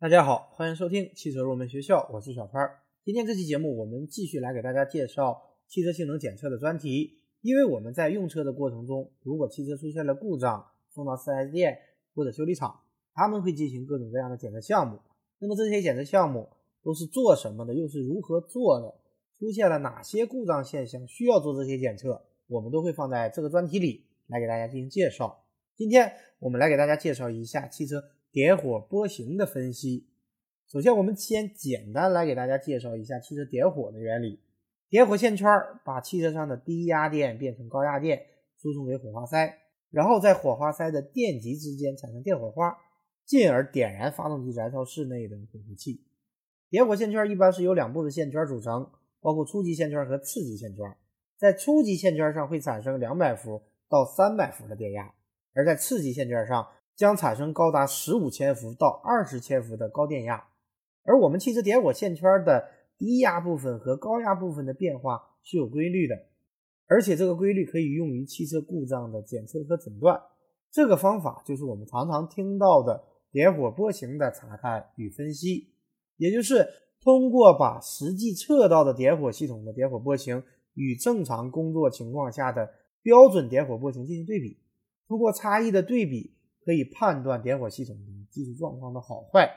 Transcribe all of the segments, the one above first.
大家好，欢迎收听汽车入门学校，我是小川。今天这期节目，我们继续来给大家介绍汽车性能检测的专题。因为我们在用车的过程中，如果汽车出现了故障，送到 4S 店或者修理厂，他们会进行各种各样的检测项目。那么这些检测项目都是做什么的？又是如何做的？出现了哪些故障现象需要做这些检测？我们都会放在这个专题里来给大家进行介绍。今天我们来给大家介绍一下汽车点火波形的分析。首先，我们先简单来给大家介绍一下汽车点火的原理。点火线圈把汽车上的低压电变成高压电，输送给火花塞，然后在火花塞的电极之间产生电火花，进而点燃发动机燃烧室内的混合气。点火线圈一般是由两部分线圈组成，包括初级线圈和次级线圈。在初级线圈上会产生两百伏到三百伏的电压，而在次级线圈上将产生高达十五千伏到二十千伏的高电压。而我们汽车点火线圈的低压部分和高压部分的变化是有规律的，而且这个规律可以用于汽车故障的检测和诊断。这个方法就是我们常常听到的点火波形的查看与分析，也就是通过把实际测到的点火系统的点火波形与正常工作情况下的标准点火波形进行对比，通过差异的对比可以判断点火系统的技术状况的好坏，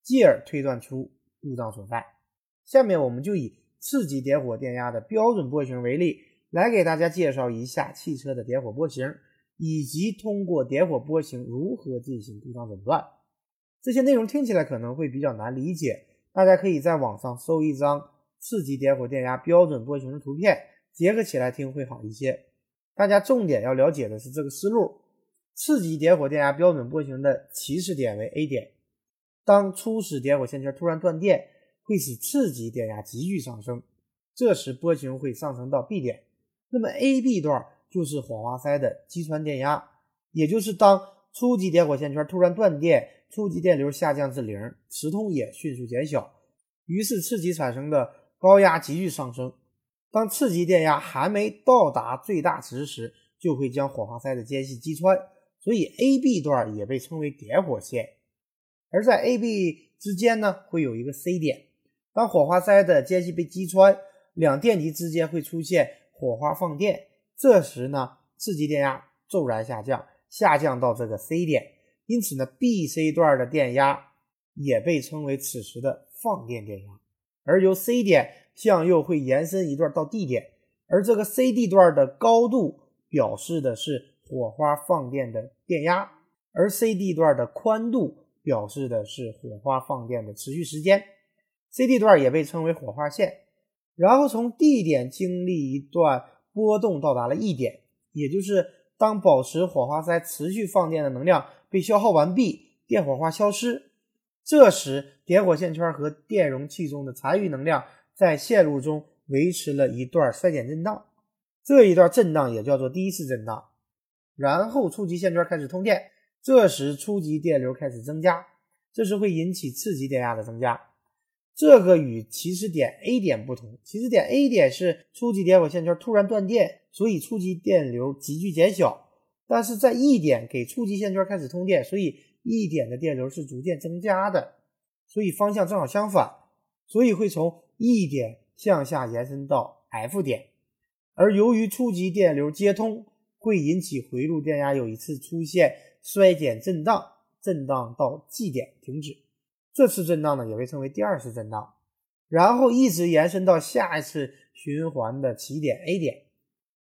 继而推断出故障所在。下面我们就以次级点火电压的标准波形为例，来给大家介绍一下汽车的点火波形，以及通过点火波形如何进行故障诊断。这些内容听起来可能会比较难理解，大家可以在网上搜一张次级点火电压标准波形的图片，结合起来听会好一些。大家重点要了解的是这个思路：次级点火电压标准波形的起始点为 A 点，当初始点火线圈突然断电。会使次级电压急剧上升，这时波形会上升到 B 点。那么 A、B 段就是火花塞的击穿电压，也就是当初级点火线圈突然断电，初级电流下降至零，磁通也迅速减小，于是次级产生的高压急剧上升。当次级电压还没到达最大值时，就会将火花塞的间隙击穿，所以 A、B 段也被称为点火线。而在 A、B 之间呢，会有一个 C 点。当火花塞的间隙被击穿，两电极之间会出现火花放电，这时呢，次级电压骤然下降，下降到这个 C 点，因此呢，B、C 段的电压也被称为此时的放电电压。而由 C 点向右会延伸一段到 D 点，而这个 CD 段的高度表示的是火花放电的电压，而 CD 段的宽度表示的是火花放电的持续时间。C D 段也被称为火花线，然后从 D 点经历一段波动到达了 E 点，也就是当保持火花塞持续放电的能量被消耗完毕，电火花消失，这时点火线圈和电容器中的残余能量在线路中维持了一段衰减震荡，这一段震荡也叫做第一次震荡。然后初级线圈开始通电，这时初级电流开始增加，这时会引起次级电压的增加。这个与起始点 A 点不同，起始点 A 点是初级点火线圈突然断电，所以初级电流急剧减小；但是在 E 点给初级线圈开始通电，所以 E 点的电流是逐渐增加的，所以方向正好相反，所以会从 E 点向下延伸到 F 点。而由于初级电流接通，会引起回路电压有一次出现衰减震荡，震荡到 G 点停止。这次震荡呢，也被称为第二次震荡，然后一直延伸到下一次循环的起点 A 点。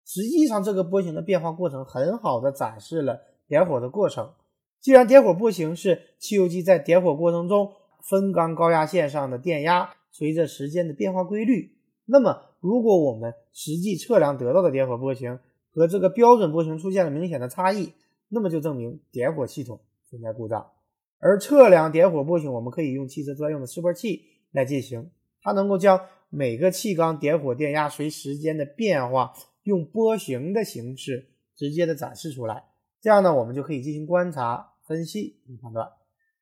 实际上，这个波形的变化过程很好的展示了点火的过程。既然点火波形是汽油机在点火过程中分缸高压线上的电压随着时间的变化规律，那么如果我们实际测量得到的点火波形和这个标准波形出现了明显的差异，那么就证明点火系统存在故障。而测量点火波形，我们可以用汽车专用的示波器来进行，它能够将每个气缸点火电压随时间的变化，用波形的形式直接的展示出来。这样呢，我们就可以进行观察、分析与判断。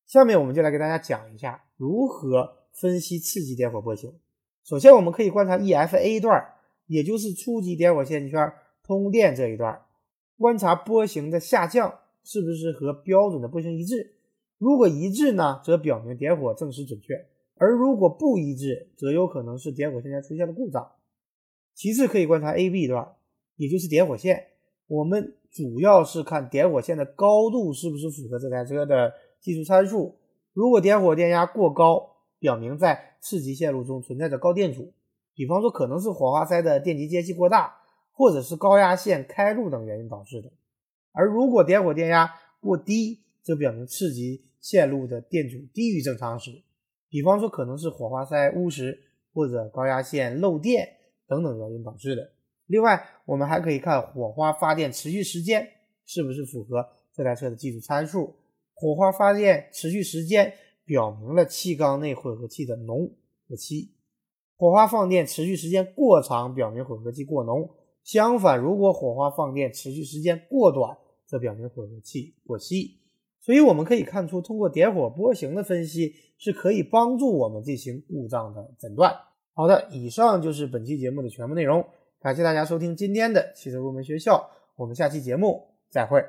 下面我们就来给大家讲一下如何分析次级点火波形。首先，我们可以观察 EFA 段，也就是初级点火线圈通电这一段，观察波形的下降是不是和标准的波形一致。如果一致呢，则表明点火证实准确；而如果不一致，则有可能是点火线间出现了故障。其次，可以观察 A、B 段，也就是点火线。我们主要是看点火线的高度是不是符合这台车的技术参数。如果点火电压过高，表明在次级线路中存在着高电阻，比方说可能是火花塞的电极间隙过大，或者是高压线开路等原因导致的。而如果点火电压过低，则表明次级线路的电阻低于正常值，比方说可能是火花塞误食或者高压线漏电等等原因导致的。另外，我们还可以看火花发电持续时间是不是符合这台车的技术参数。火花发电持续时间表明了气缸内混合气的浓和稀。火花放电持续时间过长，表明混合气过浓。相反，如果火花放电持续时间过短，则表明混合气过稀。所以我们可以看出，通过点火波形的分析是可以帮助我们进行故障的诊断。好的，以上就是本期节目的全部内容。感谢大家收听今天的汽车入门学校，我们下期节目再会。